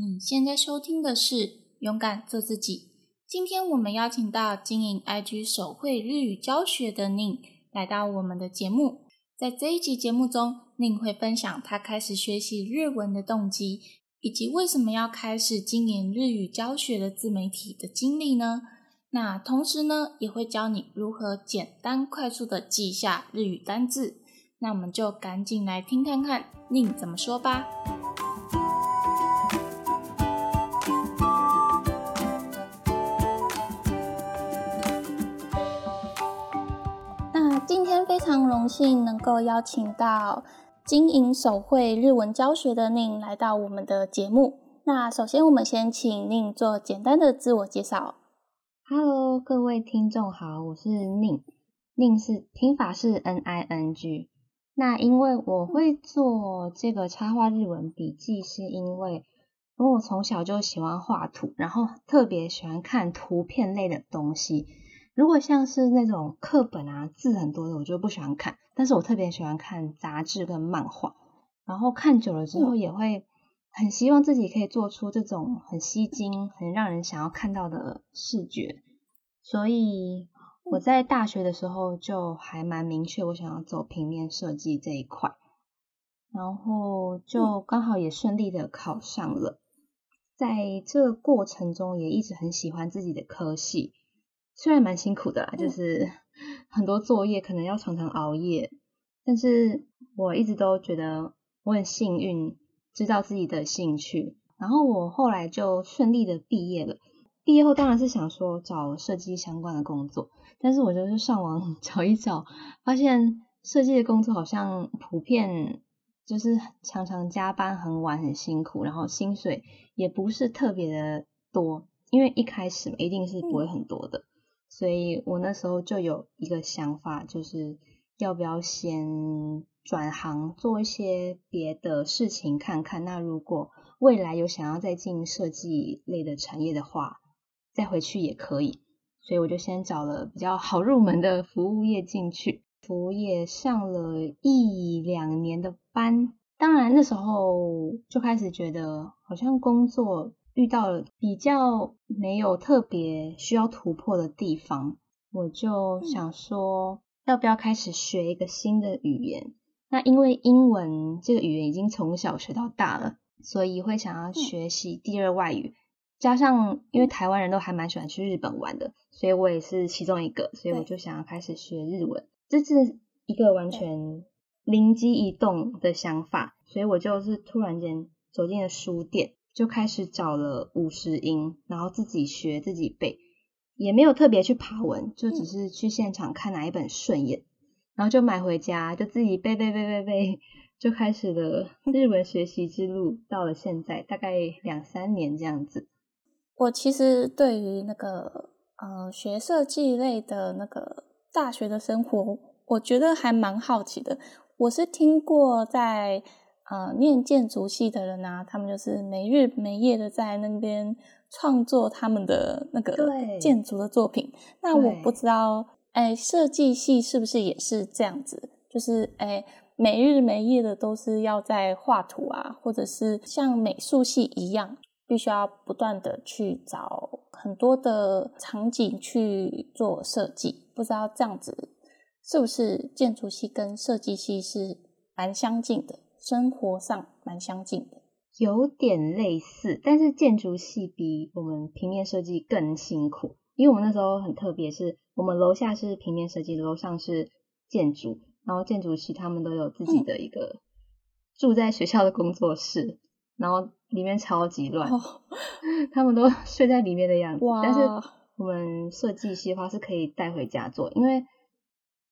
你现在收听的是《勇敢做自己》。今天我们邀请到经营 IG 手绘日语教学的宁来到我们的节目。在这一集节目中，宁会分享他开始学习日文的动机，以及为什么要开始经营日语教学的自媒体的经历呢？那同时呢，也会教你如何简单快速的记下日语单字。那我们就赶紧来听看看宁怎么说吧。非常荣幸能够邀请到经营手绘日文教学的宁来到我们的节目。那首先，我们先请宁做简单的自我介绍。Hello，各位听众好，我是宁。宁是拼法是 N I N G。那因为我会做这个插画日文笔记，是因为因为我从小就喜欢画图，然后特别喜欢看图片类的东西。如果像是那种课本啊，字很多的，我就不喜欢看。但是我特别喜欢看杂志跟漫画，然后看久了之后，也会很希望自己可以做出这种很吸睛、很让人想要看到的视觉。所以我在大学的时候就还蛮明确，我想要走平面设计这一块，然后就刚好也顺利的考上了。在这个过程中，也一直很喜欢自己的科系。虽然蛮辛苦的啦，就是很多作业可能要常常熬夜，但是我一直都觉得我很幸运，知道自己的兴趣，然后我后来就顺利的毕业了。毕业后当然是想说找设计相关的工作，但是我就是上网 找一找，发现设计的工作好像普遍就是常常加班很晚，很辛苦，然后薪水也不是特别的多，因为一开始一定是不会很多的。所以我那时候就有一个想法，就是要不要先转行做一些别的事情看看。那如果未来有想要再进设计类的产业的话，再回去也可以。所以我就先找了比较好入门的服务业进去，服务业上了一两年的班。当然那时候就开始觉得好像工作。遇到了比较没有特别需要突破的地方，我就想说，要不要开始学一个新的语言？那因为英文这个语言已经从小学到大了，所以会想要学习第二外语。加上因为台湾人都还蛮喜欢去日本玩的，所以我也是其中一个，所以我就想要开始学日文。这是一个完全灵机一动的想法，所以我就是突然间走进了书店。就开始找了五十音，然后自己学自己背，也没有特别去爬文，就只是去现场看哪一本顺眼，然后就买回家，就自己背背背背背，就开始了 日文学习之路。到了现在，大概两三年这样子。我其实对于那个呃学设计类的那个大学的生活，我觉得还蛮好奇的。我是听过在。呃，念建筑系的人啊，他们就是没日没夜的在那边创作他们的那个建筑的作品。那我不知道，哎，设计系是不是也是这样子？就是哎，没日没夜的都是要在画图啊，或者是像美术系一样，必须要不断的去找很多的场景去做设计。不知道这样子是不是建筑系跟设计系是蛮相近的？生活上蛮相近的，有点类似，但是建筑系比我们平面设计更辛苦，因为我们那时候很特别，是我们楼下是平面设计，楼上是建筑，然后建筑系他们都有自己的一个住在学校的工作室，然后里面超级乱，他们都睡在里面的样子。但是我们设计系的话是可以带回家做，因为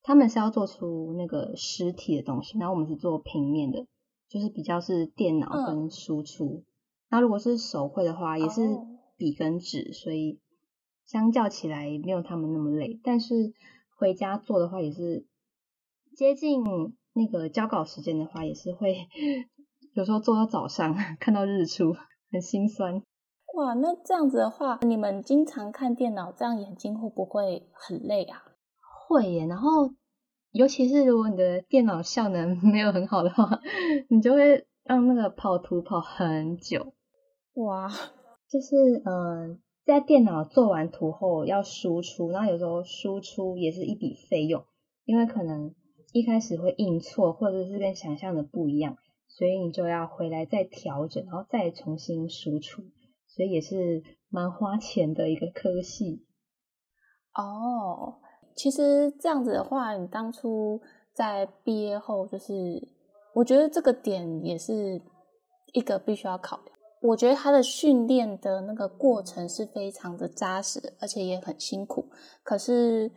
他们是要做出那个实体的东西，然后我们是做平面的。就是比较是电脑跟输出，那如果是手绘的话，也是笔跟纸，所以相较起来没有他们那么累。但是回家做的话，也是接近那个交稿时间的话，也是会 有时候做到早上，看到日出，很心酸。哇，那这样子的话，你们经常看电脑，这样眼睛会不会很累啊？会耶，然后。尤其是如果你的电脑效能 没有很好的话，你就会让那个跑图跑很久。哇，就是呃，在电脑做完图后要输出，然后有时候输出也是一笔费用，因为可能一开始会印错，或者是跟想象的不一样，所以你就要回来再调整，然后再重新输出，所以也是蛮花钱的一个科系。哦，其实这样子的话，你当初在毕业后，就是我觉得这个点也是一个必须要考量。我觉得他的训练的那个过程是非常的扎实，而且也很辛苦。可是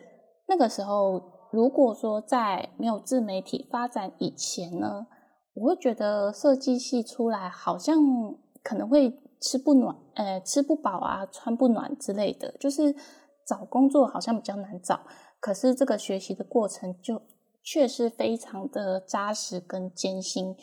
那个时候，如果说在没有自媒体发展以前呢，我会觉得设计系出来好像可能会吃不暖，呃，吃不饱啊，穿不暖之类的，就是找工作好像比较难找。可是这个学习的过程就却是非常的扎实跟艰辛。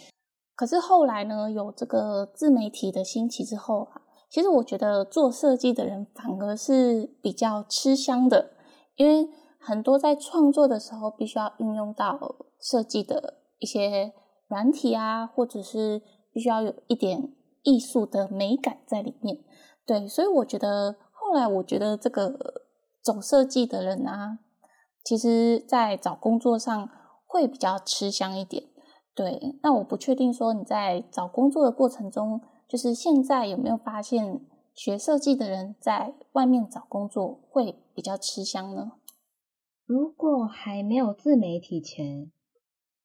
可是后来呢，有这个自媒体的兴起之后啊，其实我觉得做设计的人反而是比较吃香的，因为很多在创作的时候必须要运用到设计的一些软体啊，或者是必须要有一点艺术的美感在里面。对，所以我觉得后来我觉得这个走设计的人啊，其实在找工作上会比较吃香一点。对，那我不确定说你在找工作的过程中，就是现在有没有发现学设计的人在外面找工作会比较吃香呢？如果还没有自媒体前，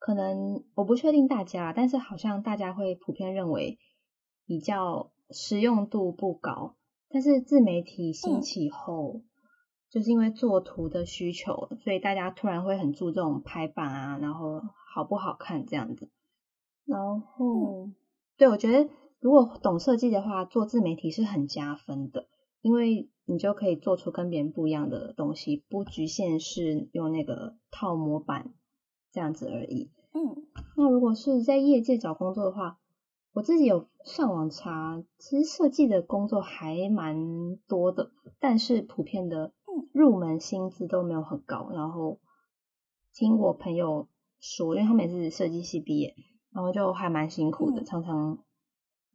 可能我不确定大家，但是好像大家会普遍认为比较实用度不高。但是自媒体兴起后，就是因为做图的需求，所以大家突然会很注重排版啊，然后。好不好看这样子，然后对我觉得，如果懂设计的话，做自媒体是很加分的，因为你就可以做出跟别人不一样的东西，不局限是用那个套模板这样子而已。嗯，那如果是在业界找工作的话，我自己有上网查，其实设计的工作还蛮多的，但是普遍的入门薪资都没有很高。然后听我朋友。说，因为他们也是设计系毕业，然后就还蛮辛苦的，常常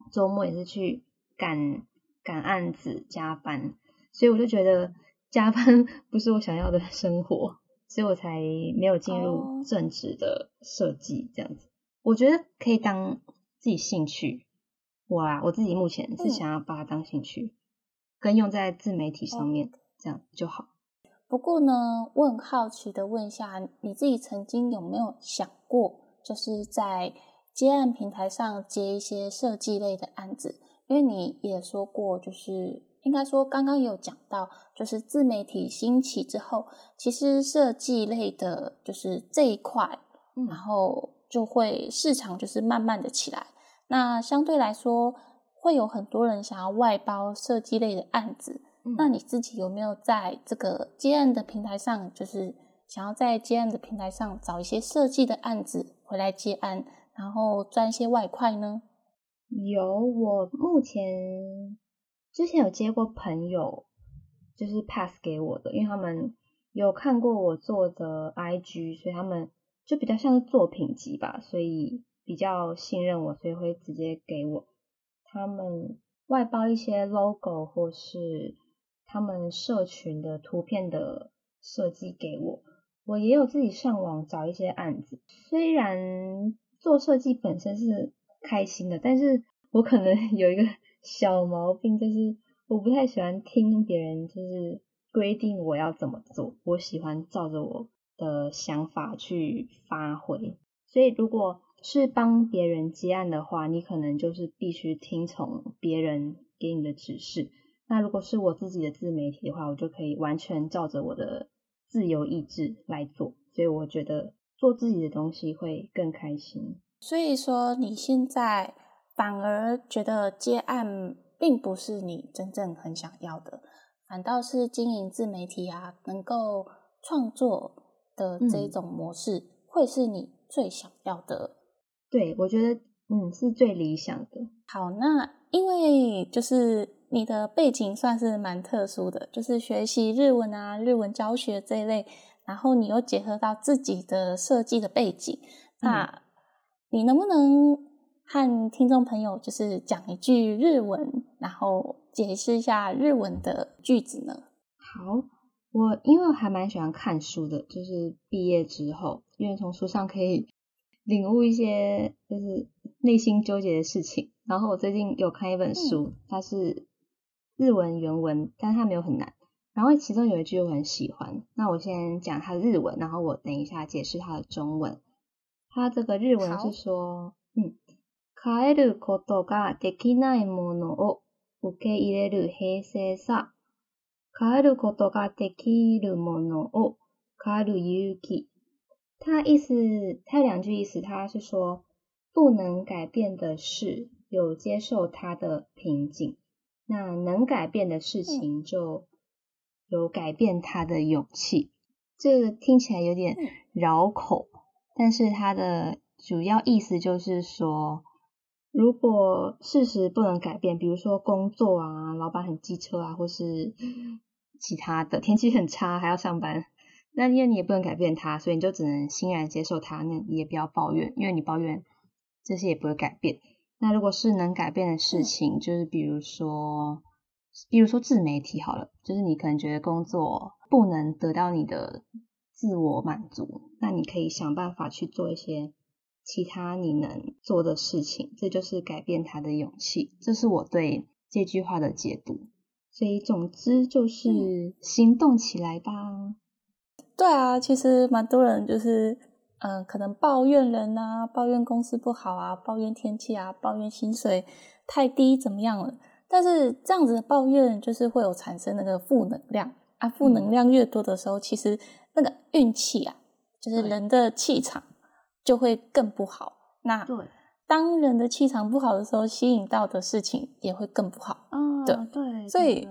周末也是去赶赶案子加班，所以我就觉得加班 不是我想要的生活，所以我才没有进入正职的设计这样子。我觉得可以当自己兴趣，我啊，我自己目前是想要把它当兴趣，跟用在自媒体上面，这样就好。不过呢，我很好奇的问一下，你自己曾经有没有想过，就是在接案平台上接一些设计类的案子？因为你也说过，就是应该说刚刚有讲到，就是自媒体兴起之后，其实设计类的，就是这一块，然后就会市场就是慢慢的起来。那相对来说，会有很多人想要外包设计类的案子。那你自己有没有在这个接案的平台上，就是想要在接案的平台上找一些设计的案子回来接案，然后赚一些外快呢？有，我目前之前有接过朋友，就是 pass 给我的，因为他们有看过我做的 IG，所以他们就比较像是作品集吧，所以比较信任我，所以会直接给我他们外包一些 logo 或是。他们社群的图片的设计给我，我也有自己上网找一些案子。虽然做设计本身是开心的，但是我可能 有一个 小毛病，就是我不太喜欢听别人就是规定我要怎么做，我喜欢照着我的想法去发挥。所以如果是帮别人接案的话，你可能就是必须听从别人给你的指示。那如果是我自己的自媒体的话，我就可以完全照着我的自由意志来做，所以我觉得做自己的东西会更开心。所以说，你现在反而觉得接案并不是你真正很想要的，反倒是经营自媒体啊，能够创作的这种模式，会是你最想要的。对，我觉得嗯是最理想的。好，那因为就是。你的背景算是蛮特殊的，就是学习日文啊、日文教学这一类，然后你又结合到自己的设计的背景，那你能不能和听众朋友就是讲一句日文，然然后解释一下日文的句子呢？好，我因为还蛮喜欢看书的，就是毕业之后，因为从书上可以领悟一些就是内心纠结的事情。然后我最近有看一本书，它是日文原文，但它没有很难。然后其中有一句我很喜欢，那我先讲它的日文，然后我等一下解释它的中文。它这个日文是说，嗯，変えることができないものを受け入れる平静さ、変えることができるものを変える勇気。它意思，它有两句意思，它是说不能改变的事。有接受它的瓶颈， 那能改变的事情就有改变它的勇气。这听起来有点绕口，但是它的主要意思就是说，如果事实不能改变，比如说工作啊，老板很机车啊，或是其他的天气很差还要上班，那因为你也不能改变它，所以你就只能欣然接受它。那你也不要抱怨，因为你抱怨这些也不会改变。那如果是能改变的事情，就是比如说，比如说自媒体好了，就是你可能觉得工作不能得到你的自我满足，那你可以想办法去做一些其他你能做的事情，这就是改变他的勇气。这是我对这句话的解读。所以总之就是行动起来吧。对啊，其实蛮多人就是。嗯，可能抱怨人啊，抱怨公司不好啊，抱怨天气啊，抱怨薪水太低怎么样了？但是这样子的抱怨就是会有产生那个负能量啊，负能量越多的时候，其实那个运气啊，就是人的气场就会更不好。那当人的气场不好的时候，吸引到的事情也会更不好。嗯，对对，所以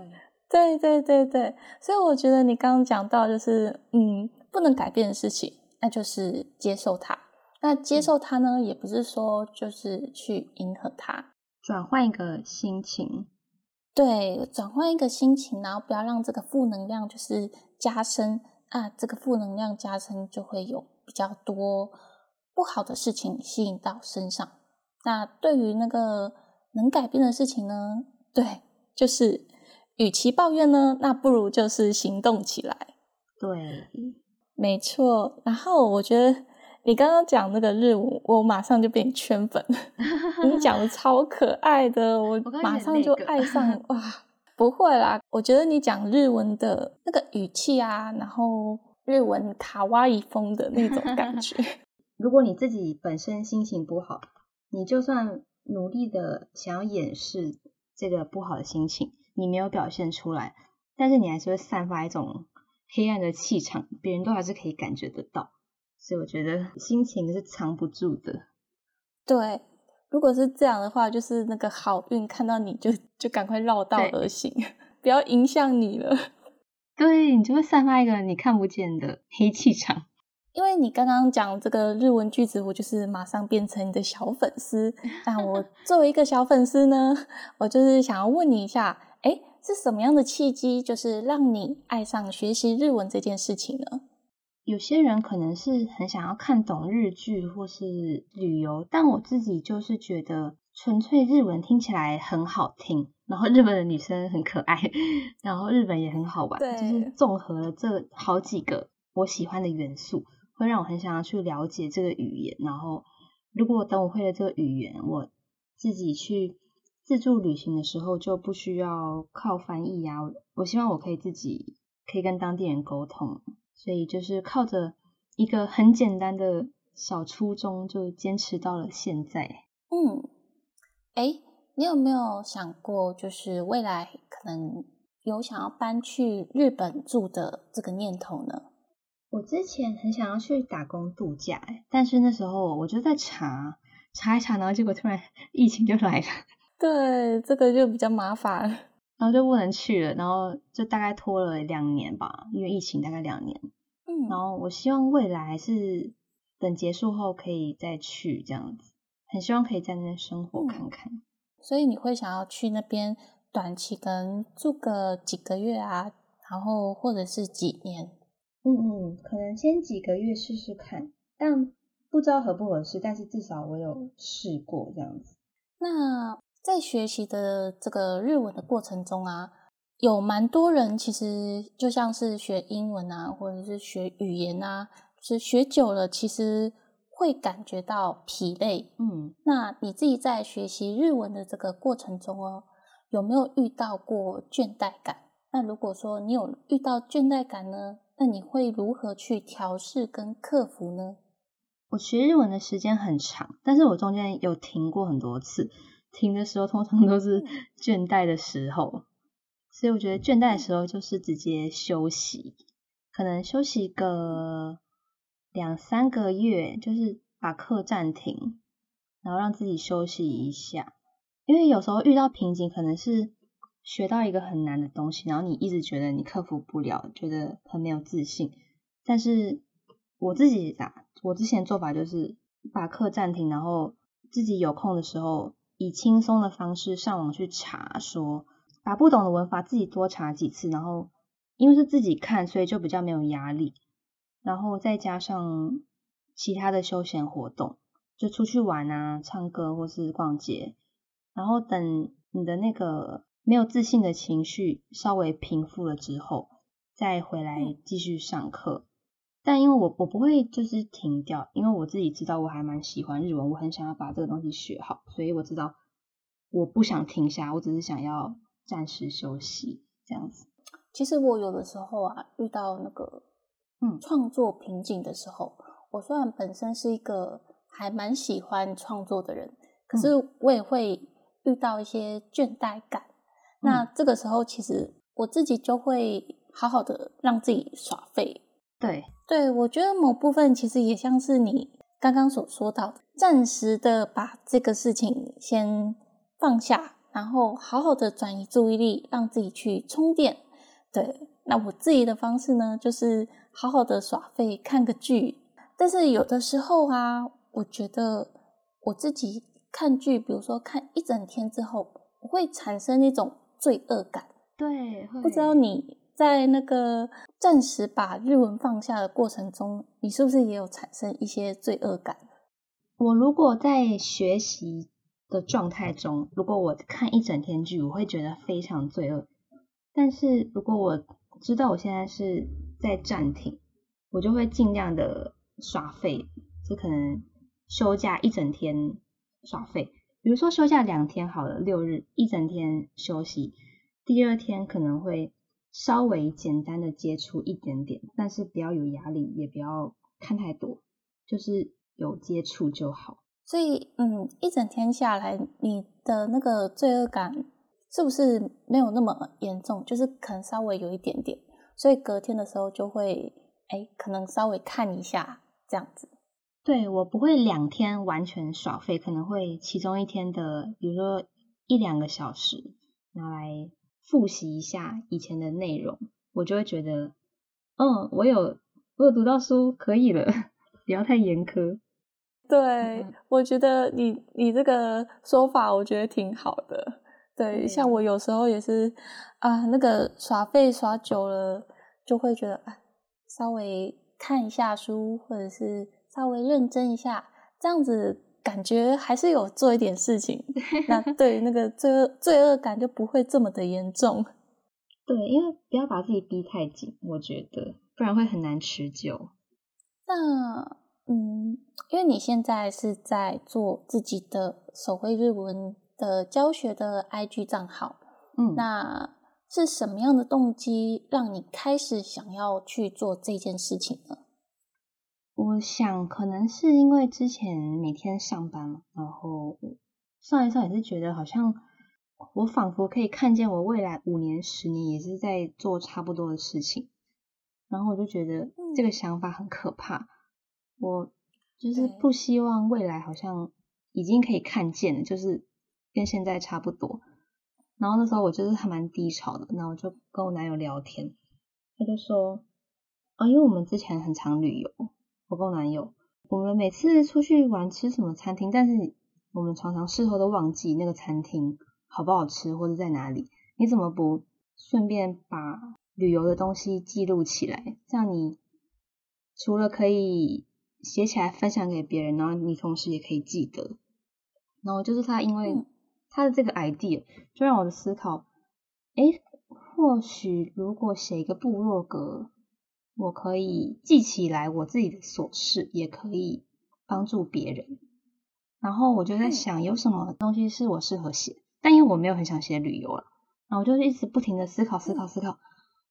对对对对，所以我觉得你刚刚讲到就是嗯，不能改变的事情。那就是接受它。那接受它呢，也不是说就是去迎合它，转换一个心情。对，转换一个心情，然后不要让这个负能量就是加深啊。这个负能量加深，就会有比较多不好的事情吸引到身上。那对于那个能改变的事情呢，对，就是与其抱怨呢，那不如就是行动起来。对。没错，然后我觉得你刚刚讲那个日文，我马上就被你圈粉。你讲的超可爱的，我马上就爱上 哇！不会啦，我觉得你讲日文的那个语气啊，然后日文卡哇伊风的那种感觉。如果你自己本身心情不好，你就算努力的想要掩饰这个不好的心情，你没有表现出来，但是你还是会散发一种。黑暗的气场，别人都还是可以感觉得到，所以我觉得心情是藏不住的。对，如果是这样的话，就是那个好运看到你就 就赶快绕道而行，不要影响你了。对你就会散发一个你看不见的黑气场。因为你刚刚讲这个日文句子，我就是马上变成你的小粉丝。那我作为一个小粉丝呢，我就是想要问你一下，哎。是什么样的契机，就是让你爱上学习日文这件事情呢？有些人可能是很想要看懂日剧或是旅游，但我自己就是觉得纯粹日文听起来很好听，然后日本的女生很可爱，然后日本也很好玩，就是综合了这好几个我喜欢的元素，会让我很想要去了解这个语言。然后，如果等我会了这个语言，我自己去。自助旅行的时候就不需要靠翻译呀，我希望我可以自己可以跟当地人沟通，所以就是靠着一个很简单的小初衷就坚持到了现在。嗯，哎，你有没有想过，就是未来可能有想要搬去日本住的这个念头呢？我之前很想要去打工度假，但是那时候我就在查查一查，然后结果突然 疫情就来了。对，这个就比较麻烦，然后就不能去了，然后就大概拖了两年吧，因为疫情大概两年。嗯，然后我希望未来是等结束后可以再去这样子，很希望可以在那边生活看看。所以你会想要去那边短期跟住个几个月啊，然后或者是几年？嗯嗯，可能先几个月试试看，但不知道合不合适，但是至少我有试过这样子。那。在学习的这个日文的过程中啊，有蛮多人其实就像是学英文啊，或者是学语言啊，是学久了其实会感觉到疲累。嗯，那你自己在学习日文的这个过程中哦，有没有遇到过倦怠感？那如果说你有遇到倦怠感呢，那你会如何去调试跟克服呢？我学日文的时间很长，但是我中间有停过很多次。停的时候通常都是倦怠的时候，所以我觉得倦怠的时候就是直接休息，可能休息个两三个月，就是把课暂停，然后让自己休息一下。因为有时候遇到瓶颈，可能是学到一个很难的东西，然后你一直觉得你克服不了，觉得很没有自信。但是我自己打，我之前做法就是把课暂停，然后自己有空的时候。以轻松的方式上网去查，说把不懂的文法自己多查几次，然后因为是自己看，所以就比较没有压力。然后再加上其他的休闲活动，就出去玩啊、唱歌或是逛街。然后等你的那个没有自信的情绪稍微平复了之后，再回来继续上课。但因为我我不会就是停掉，因为我自己知道我还蛮喜欢日文，我很想要把这个东西学好，所以我知道我不想停下，我只是想要暂时休息这样子。其实我有的时候啊，遇到那个嗯创作瓶颈的时候，我虽然本身是一个还蛮喜欢创作的人，可是我也会遇到一些倦怠感。那这个时候，其实我自己就会好好的让自己耍废。对。对，我觉得某部分其实也像是你刚刚所说到的，暂时的把这个事情先放下，然后好好的转移注意力，让自己去充电。对，那我自己的方式呢，就是好好的耍废，看个剧。但是有的时候啊，我觉得我自己看剧，比如说看一整天之后，会产生一种罪恶感。对，不知道你。在那个暂时把日文放下的过程中，你是不是也有产生一些罪恶感？我如果在学习的状态中，如果我看一整天剧，我会觉得非常罪恶。但是如果我知道我现在是在暂停，我就会尽量的耍废，就可能休假一整天耍废。比如说休假两天好了，六日一整天休息，第二天可能会。稍微简单的接触一点点，但是不要有压力，也不要看太多，就是有接触就好。所以，嗯，一整天下来，你的那个罪恶感是不是没有那么严重？就是可能稍微有一点点，所以隔天的时候就会，哎，可能稍微看一下这样子。对我不会两天完全耍废，可能会其中一天的，比如说一两个小时拿来。复习一下以前的内容，我就会觉得，嗯，我有我有读到书，可以了，不要太严苛。对，我觉得你你这个说法，我觉得挺好的。对，像我有时候也是啊，那个耍废耍久了，就会觉得啊，稍微看一下书，或者是稍微认真一下，这样子。感觉还是有做一点事情，那对那个罪恶罪恶感就不会这么的严重。对，因为不要把自己逼太紧，我觉得不然会很难持久。那嗯，因为你现在是在做自己的手绘日文的教学的 IG 账号，嗯，那是什么样的动机让你开始想要去做这件事情呢？我想可能是因为之前每天上班嘛，然后上一上也是觉得好像我仿佛可以看见我未来五年、十年也是在做差不多的事情，然后我就觉得这个想法很可怕。我就是不希望未来好像已经可以看见了，就是跟现在差不多。然后那时候我就是还蛮低潮的，那我就跟我男友聊天，他就说啊，因为我们之前很常旅游。我跟我男友，我们每次出去玩吃什么餐厅，但是我们常常事后都忘记那个餐厅好不好吃或者在哪里。你怎么不顺便把旅游的东西记录起来？这样你除了可以写起来分享给别人，然后你同时也可以记得。然后就是他，因为他的这个 idea 就让我的思考，哎，或许如果写一个部落格，我可以记起来我自己的琐事，也可以帮助别人。然后我就在想，有什么东西是我适合写？但因为我没有很想写旅游了，然后我就一直不停的思考、思考、思考，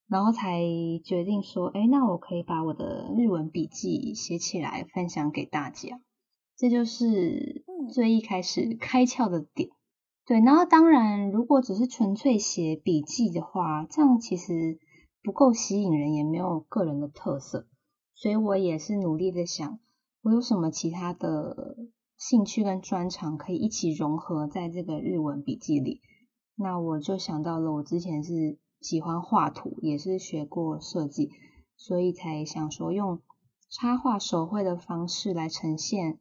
然后才决定说，哎，那我可以把我的日文笔记写起来，分享给大家。这就是最一开始开窍的点。对，然后当然，如果只是纯粹写笔记的话，这样其实不够吸引人，也没有个人的特色。所以我也是努力的想，我有什么其他的兴趣跟专长可以一起融合在这个日文笔记里。那我就想到了，我之前是喜欢画图，也是学过设计，所以才想说用插画手绘的方式来呈现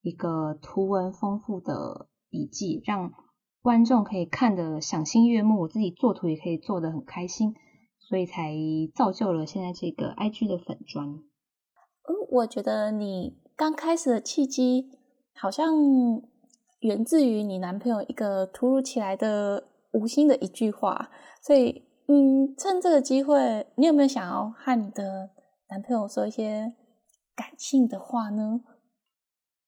一个图文丰富的笔记，让。观众可以看得赏心悦目，我自己做图也可以做得很开心，所以才造就了现在这个 IG 的粉砖。嗯，我觉得你刚开始的契机好像源自于你男朋友一个突如其来的无心的一句话，所以嗯，趁这个机会，你有没有想要和你的男朋友说一些感性的话呢？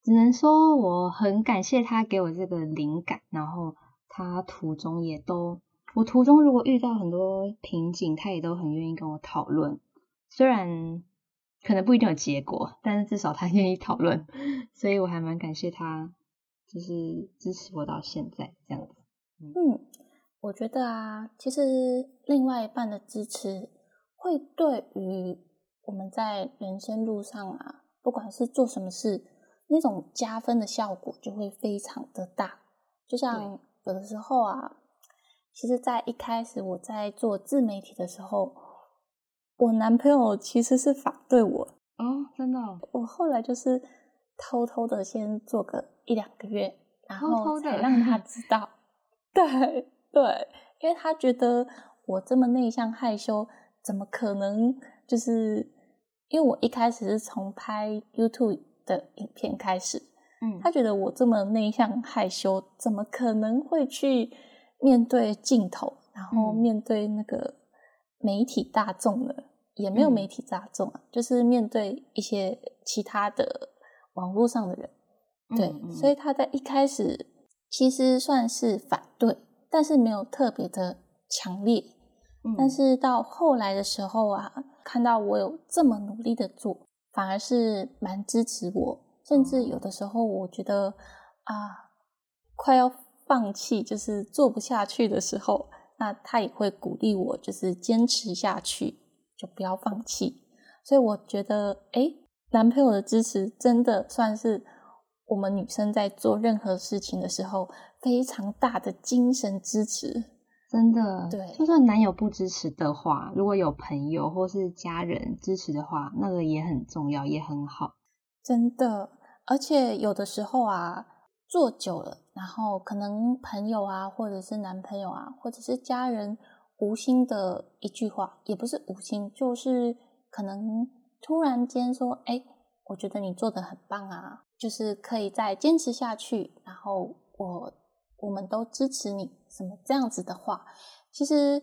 只能说我很感谢他给我这个灵感，然后他途中也都，我途中如果遇到很多瓶颈，他也都很愿意跟我讨论。虽然可能不一定有结果，但是至少他愿意讨论，所以我还蛮感谢他，就是支持我到现在这样子。嗯，我觉得啊，其实另外一半的支持会对于我们在人生路上啊，不管是做什么事。那种加分的效果就会非常的大，就像有的时候啊，其实，在一开始我在做自媒体的时候，我男朋友其实是反对我哦，真的，我后来就是偷偷的先做个一两个月，然后才让他知道，对对，因为他觉得我这么内向害羞，怎么可能？就是因为我一开始是从拍 YouTube。的影片开始，嗯，他觉得我这么内向害羞，怎么可能会去面对镜头，然后面对那个媒体大众的？也没有媒体大众啊，就是面对一些其他的网络上的人，对，所以他在一开始其实算是反对，但是没有特别的强烈，但是到后来的时候啊，看到我有这么努力的做。反而是蛮支持我，甚至有的时候我觉得啊，快要放弃，就是做不下去的时候，那他也会鼓励我，就是坚持下去，就不要放弃。所以我觉得，哎，男朋友的支持真的算是我们女生在做任何事情的时候非常大的精神支持。真的，对，就算男友不支持的话，如果有朋友或是家人支持的话，那个也很重要，也很好。真的，而且有的时候啊，做久了，然后可能朋友啊，或者是男朋友啊，或者是家人无心的一句话，也不是无心，就是可能突然间说：“哎，我觉得你做的很棒啊，就是可以再坚持下去。”然后我。我们都支持你，什么这样子的话，其实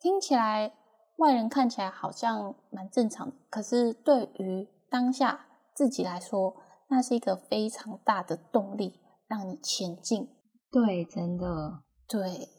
听起来外人看起来好像蛮正常的，可是对于当下自己来说，那是一个非常大的动力，让你前进。对，真的，对，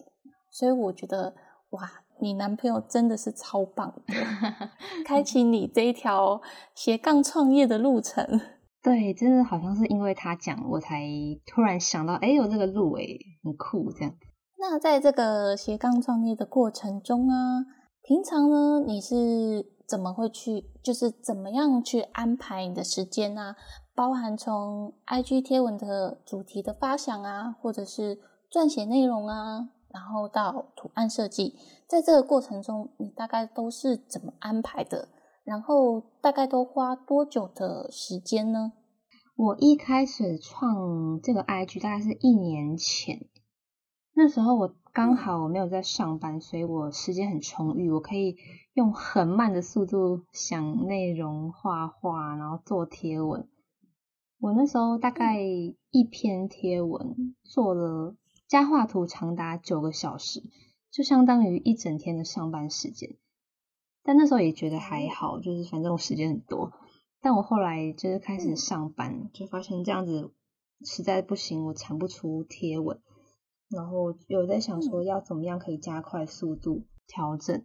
所以我觉得，哇，你男朋友真的是超棒的，开启你这一条斜杠创业的路程。对，真的好像是因为他讲，我才突然想到，哎，有这个路，哎，很酷这样。那在这个斜杠创业的过程中啊，平常呢，你是怎么会去，就是怎么样去安排你的时间啊？包含从 IG 贴文的主题的发想啊，或者是撰写内容啊，然后到图案设计，在这个过程中，你大概都是怎么安排的？然后大概都花多久的时间呢？我一开始创这个 IG 大概是一年前，那时候我刚好我没有在上班，所以我时间很充裕，我可以用很慢的速度想内容、画画，然后做贴文。我那时候大概一篇贴文做了加画图长达九个小时，就相当于一整天的上班时间。但那时候也觉得还好，就是反正我时间很多。但我后来就是开始上班，就发现这样子实在不行，我产不出贴文。然后有在想说要怎么样可以加快速度调整。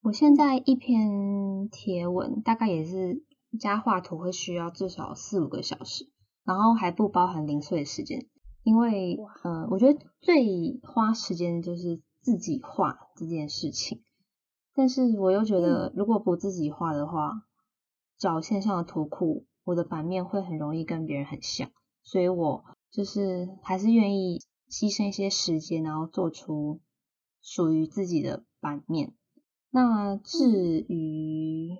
我现在一篇贴文大概也是加画图会需要至少四五个小时，然后还不包含零碎的时间。因为呃，我觉得最花时间就是自己画这件事情，但是我又觉得如果不自己画的话，找线上的图库，我的版面会很容易跟别人很像，所以我就是还是愿意牺牲一些时间，然后做出属于自己的版面。那至于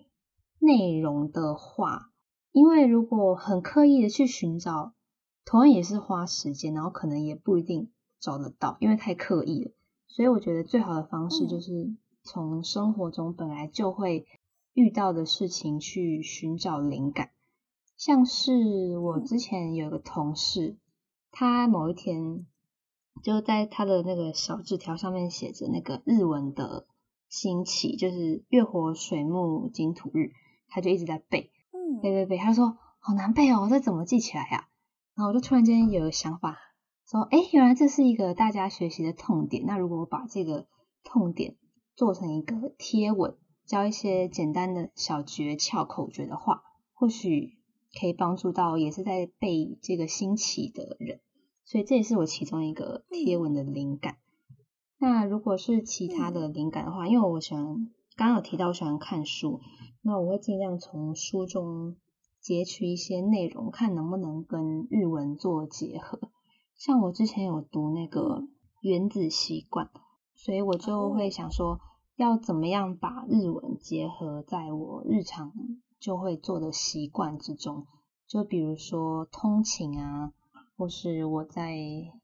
内容的话，因为如果很刻意的去寻找。同样也是花时间，然后可能也不一定找得到，因为太刻意了。所以我觉得最好的方式就是从生活中本来就会遇到的事情去寻找灵感。像是我之前有个同事，他某一天就在他的那个小纸条上面写着那个日文的星起，就是月火水木金土日，他就一直在背，背背背。他说好难背哦，这怎么记起来呀？然后我就突然间有个想法，说：“哎，原来这是一个大家学习的痛点。那如果我把这个痛点做成一个贴文，教一些简单的小诀窍、口诀的话，或许可以帮助到也是在背这个新奇的人。所以这也是我其中一个贴文的灵感。那如果是其他的灵感的话，因为我喜欢刚刚有提到我喜欢看书，那我会尽量从书中。”截取一些内容，看能不能跟日文做结合。像我之前有读那个《原子习惯》，所以我就会想说，要怎么样把日文结合在我日常就会做的习惯之中。就比如说通勤啊，或是我在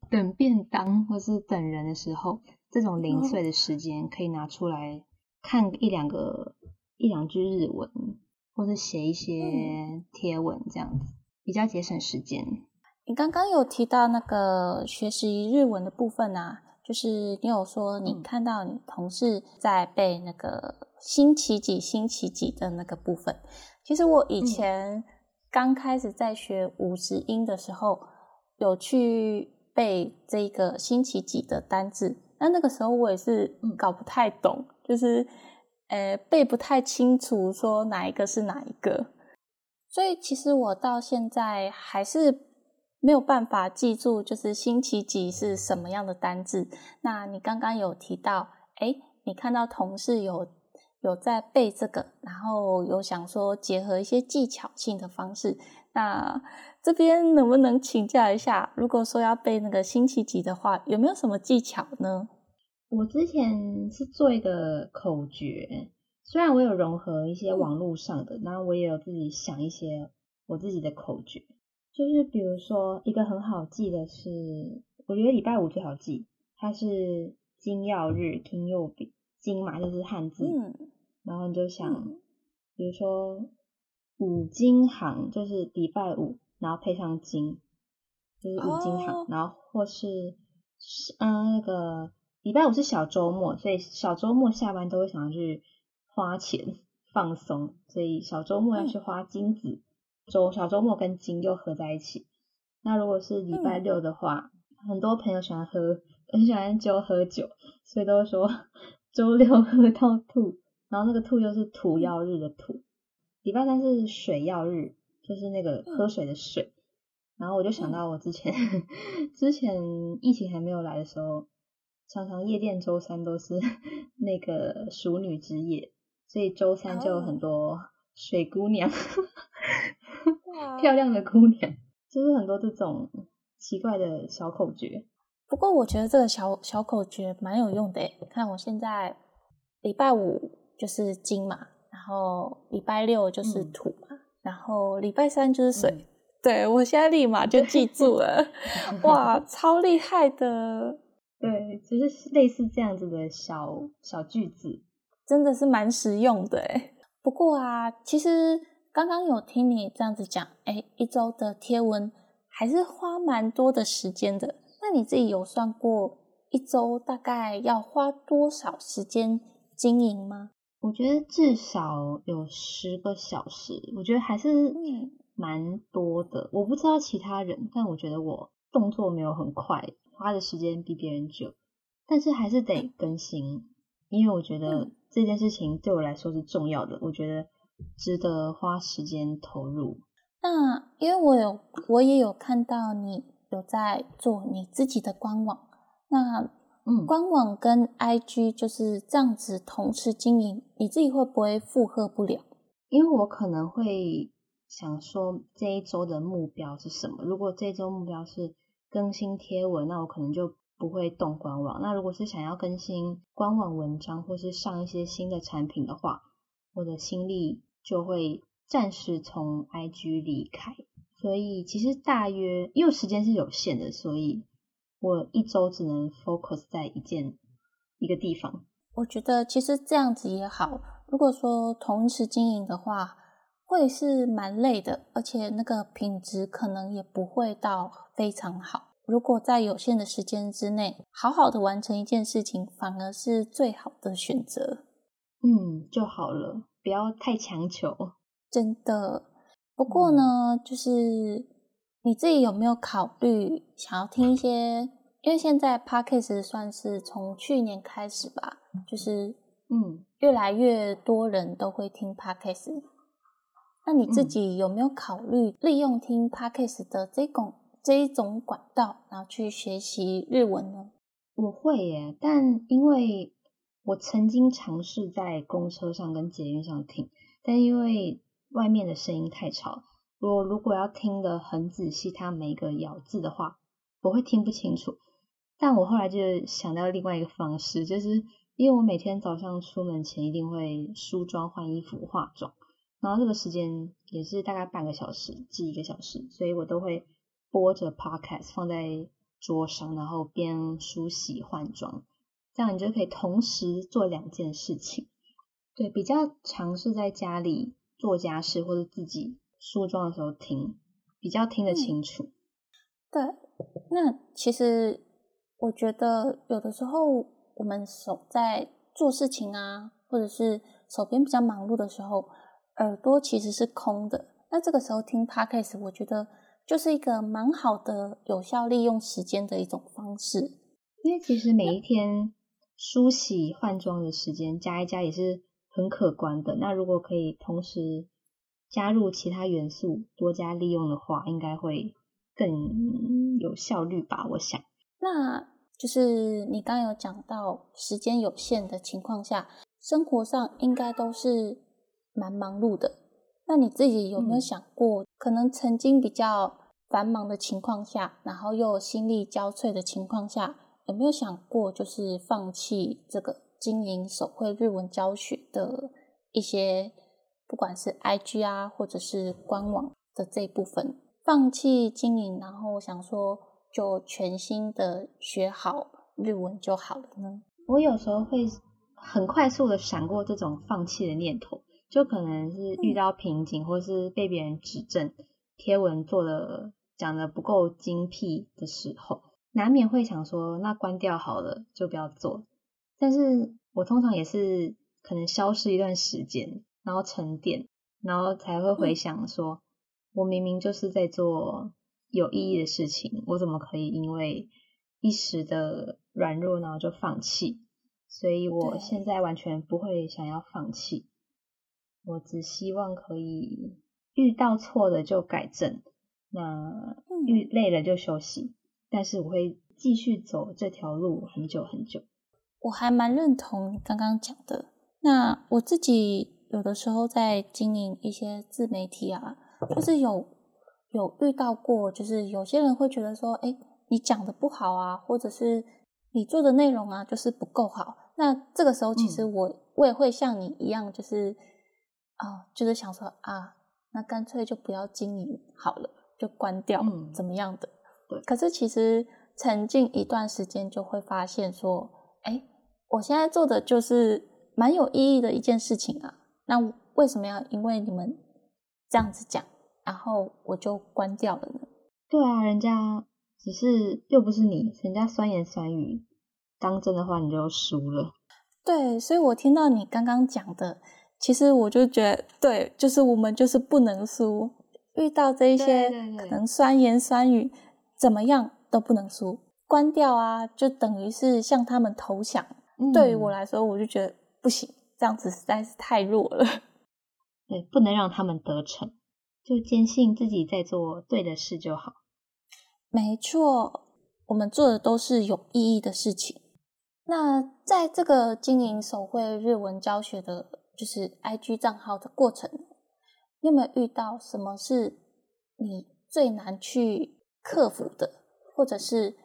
等便当或是等人的时候，这种零碎的时间可以拿出来看一两个一两句日文。或者写一些贴文这样子，比较节省时间。你刚刚有提到那个学习日文的部分啊，就是你有说你看到你同事在背那个星期几星期几的那个部分。其实我以前刚开始在学五十音的时候，有去背这个星期几的单字，那那个时候我也是搞不太懂，就是。呃，背不太清楚，说哪一个是哪一个，所以其实我到现在还是没有办法记住，就是星期几是什么样的单字。那你刚刚有提到，哎，你看到同事有有在背这个，然后有想说结合一些技巧性的方式，那这边能不能请教一下，如果说要背那个星期几的话，有没有什么技巧呢？我之前是做一个口诀，虽然我有融合一些网络上的，然后我也有自己想一些我自己的口诀，就是比如说一个很好记的是，我觉得礼拜五最好记，它是金曜日，金曜比金嘛就是汉字，然后你就想，比如说五金行就是礼拜五，然后配上金，就是五金行，然后或是嗯那个。礼拜五是小周末，所以小周末下班都会想要去花钱 放松，所以小周末要去花金子。周小周末跟金又合在一起。那如果是礼拜六的话，很多朋友喜欢喝，很喜欢就喝酒，所以都会说 周六喝到吐。然后那个吐又是土曜日的土。礼拜三是水曜日，就是那个喝水的水。然后我就想到我之前之前疫情还没有来的时候。常常夜店周三都是 那个熟女之夜，所以周三就有很多水姑娘，漂亮的姑娘，就是很多这种奇怪的小口诀。不过我觉得这个小小口诀蛮有用的诶，看我现在礼拜五就是金嘛，然后礼拜六就是土嘛，然后礼拜三就是水，对我现在立马就记住了，哇，超厉害的！对，就是类似这样子的小小句子，真的是蛮实用的哎。不过啊，其实刚刚有听你这样子讲，哎，一周的贴文还是花蛮多的时间的。那你自己有算过一周大概要花多少时间经营吗？我觉得至少有十个小时，我觉得还是蛮多的。我不知道其他人，但我觉得我动作没有很快，花的时间比别人久，但是还是得更新，因为我觉得这件事情对我来说是重要的，我觉得值得花时间投入。那因为我有，我也有看到你有在做你自己的官网，那嗯，官网跟 IG 就是这样子同时经营，你自己会不会负荷不了？因为我可能会想说这一周的目标是什么？如果这周目标是更新贴文，那我可能就不会动官网。那如果是想要更新官网文章或是上一些新的产品的话，我的心力就会。暂时从 IG 离开，所以其实大约因为时间是有限的，所以我一周只能 focus 在一件一个地方。我觉得其实这样子也好。如果说同时经营的话，会是蛮累的，而且那个品质可能也不会到非常好。如果在有限的时间之内，好好的完成一件事情，反而是最好的选择。嗯，就好了，不要太强求。真的，不过呢，就是你自己有没有考虑想要听一些？因为现在 podcast 算是从去年开始吧，就是嗯，越来越多人都会听 podcast。那你自己有没有考虑利用听 podcast 的这种这一种管道，然后去学习日文呢？我会耶，但因为我曾经尝试在公车上跟捷运上听，但因为外面的声音太吵，我如果要听得很仔细，它每一个咬字的话，我会听不清楚。但我后来就想到另外一个方式，就是因为我每天早上出门前一定会梳妆、换衣服、化妆，然后这个时间也是大概半个小时至一个小时，所以我都会播着 podcast 放在桌上，然后边梳洗换装，这样你就可以同时做两件事情。对，比较尝试在家里。做家事或者自己梳妆的时候听，比较听得清楚。对，那其实我觉得有的时候我们手在做事情啊，或者是手边比较忙碌的时候，耳朵其实是空的。那这个时候听 podcast，我觉得就是一个蛮好的有效利用时间的一种方式。因为其实每一天梳洗换装的时间加一加也是。很可观的。那如果可以同时加入其他元素，多加利用的话，应该会更有效率吧？我想。那就是你刚刚有讲到时间有限的情况下，生活上应该都是蛮忙碌的。那你自己有没有想过，可能曾经比较繁忙的情况下，然后又心力交瘁的情况下，有没有想过就是放弃这个？经营手绘日文教学的一些，不管是 IG 啊，或者是官网的这一部分，放弃经营，然后想说就全心的学好日文就好了呢？我有时候会很快速的闪过这种放弃的念头，就可能是遇到瓶颈，或是被别人指正，贴文做的讲的不够精辟的时候，难免会想说，那关掉好了，就不要做。但是我通常也是可能消失一段时间，然后沉淀，然后才会回想说，我明明就是在做有意义的事情，我怎么可以因为一时的软弱然后就放弃？所以我现在完全不会想要放弃，我只希望可以遇到错的就改正，那遇累了就休息，但是我会继续走这条路很久很久。我还蛮认同你刚刚讲的。那我自己有的时候在经营一些自媒体啊，就是有有遇到过，就是有些人会觉得说，哎，你讲的不好啊，或者是你做的内容啊，就是不够好。那这个时候，其实我我也会像你一样，就是啊，就是想说啊，那干脆就不要经营好了，就关掉，怎么样的？对。可是其实沉浸一段时间，就会发现说，哎。我现在做的就是蛮有意义的一件事情啊，那为什么要因为你们这样子讲，然后我就关掉了呢？对啊，人家只是又不是你，人家酸言酸语，当真的话你就输了。对，所以我听到你刚刚讲的，其实我就觉得，对，就是我们就是不能输，遇到这些可能酸言酸语，怎么样都不能输，关掉啊，就等于是向他们投降。对于我来说，我就觉得不行，这样子实在是太弱了。对，不能让他们得逞，就坚信自己在做对的事就好。没错，我们做的都是有意义的事情。那在这个经营手绘日文教学的，就是 IG 账号的过程，你有没有遇到什么是你最难去克服的，或者是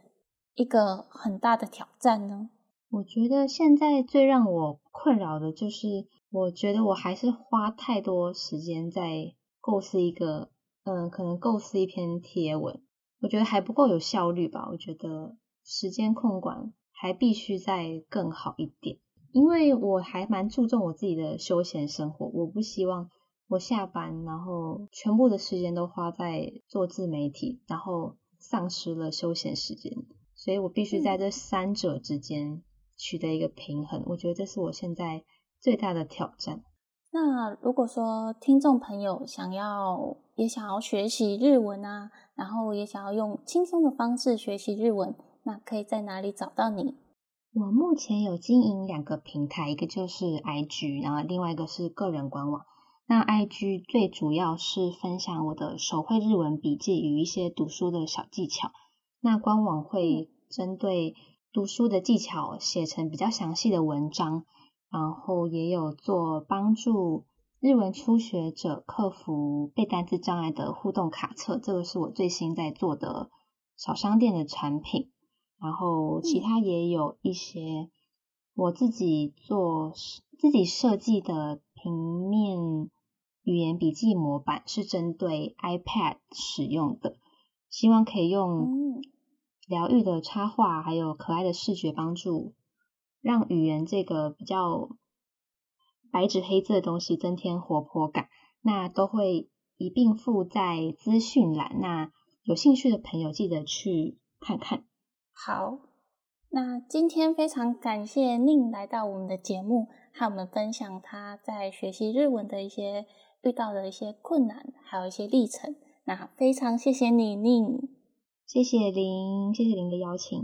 一个很大的挑战呢？我觉得现在最让我困扰的就是，我觉得我还是花太多时间在构思一个，嗯，可能构思一篇贴文，我觉得还不够有效率吧。我觉得时间控管还必须再更好一点，因为我还蛮注重我自己的休闲生活，我不希望我下班然后全部的时间都花在做自媒体，然后丧失了休闲时间，所以我必须在这三者之间。取得一个平衡，我觉得这是我现在最大的挑战。那如果说听众朋友想要也想要学习日文啊，然后也想要用轻松的方式学习日文，那可以在哪里找到你？我目前有经营两个平台，一个就是 IG，然后另外一个是个人官网。那 IG 最主要是分享我的手绘日文笔记与一些读书的小技巧，那官网会针对。读书的技巧写成比较详细的文章，然后也有做帮助日文初学者克服背单词障碍的互动卡册，这个是我最新在做的小商店的产品。然后其他也有一些我自己做自己设计的平面语言笔记模板，是针对 iPad 使用的，希望可以用。疗愈的插画，还有可爱的视觉帮助，让语言这个比较白纸黑字的东西增添活泼感。那都会一并附在资讯栏，那有兴趣的朋友记得去看看。好，那今天非常感谢宁来到我们的节目，和我们分享他在学习日文的一些遇到的一些困难，还有一些历程。那非常谢谢你，宁。谢谢林，谢谢林的邀请。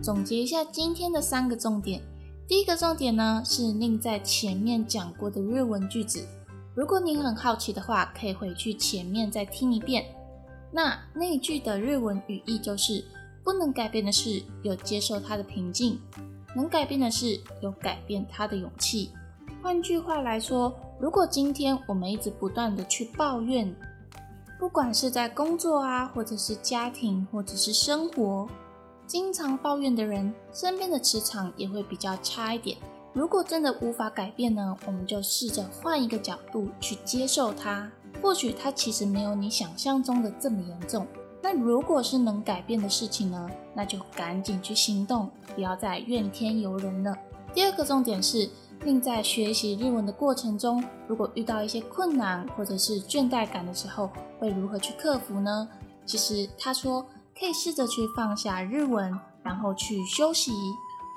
总结一下今天的三个重点。第一个重点呢是宁在前面讲过的日文句子，如果你很好奇的话，可以回去前面再听一遍。那那一句的日文语义就是：不能改变的是有接受它的平静，能改变的是有改变它的勇气。换句话来说。如果今天我们一直不断的去抱怨，不管是在工作啊，或者是家庭，或者是生活，经常抱怨的人，身边的磁场也会比较差一点。如果真的无法改变呢，我们就试着换一个角度去接受它，或许它其实没有你想象中的这么严重。那如果是能改变的事情呢，那就赶紧去行动，不要再怨天尤人了。第二个重点是。并在学习日文的过程中，如果遇到一些困难或者是倦怠感的时候，会如何去克服呢？其实他说可以试着去放下日文，然后去休息，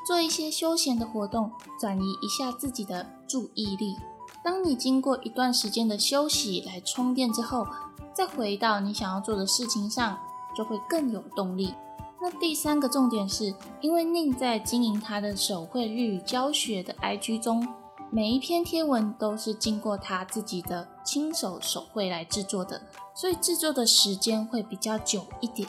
做一些休闲的活动，转移一下自己的注意力。当你经过一段时间的休息来充电之后，再回到你想要做的事情上，就会更有动力。那第三个重点是，因为宁在经营他的手绘日语教学的 IG 中，每一篇贴文都是经过他自己的亲手手绘来制作的，所以制作的时间会比较久一点。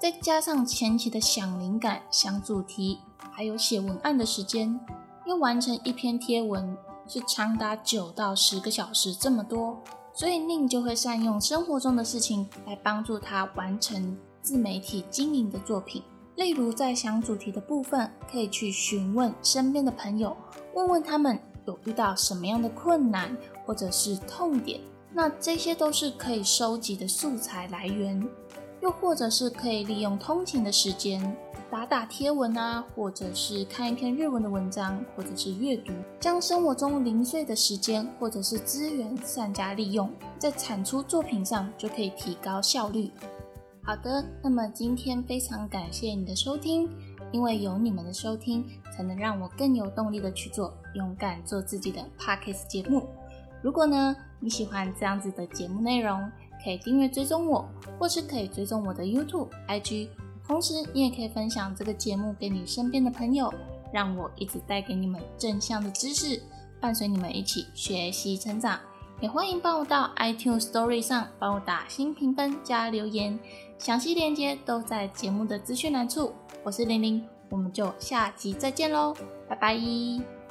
再加上前期的想灵感、想主题，还有写文案的时间，要完成一篇贴文是长达九到十个小时这么多，所以宁就会善用生活中的事情来帮助他完成。自媒体经营的作品，例如在想主题的部分，可以去询问身边的朋友，问问他们有遇到什么样的困难或者是痛点，那这些都是可以收集的素材来源。又或者是可以利用通勤的时间打打贴文啊，或者是看一篇日文的文章，或者是阅读，将生活中零碎的时间或者是资源善加利用，在产出作品上就可以提高效率。好的，那么今天非常感谢你的收听，因为有你们的收听，才能让我更有动力的去做勇敢做自己的 Pockets 节目。如果呢你喜欢这样子的节目内容，可以订阅追踪我，或是可以追踪我的 YouTube、IG，同时你也可以分享这个节目给你身边的朋友，让我一直带给你们正向的知识，伴随你们一起学习成长。也欢迎帮我到 iTunes Story 上帮我打新评分加留言，详细链接都在节目的资讯栏处。我是玲玲，我们就下集再见喽，拜拜。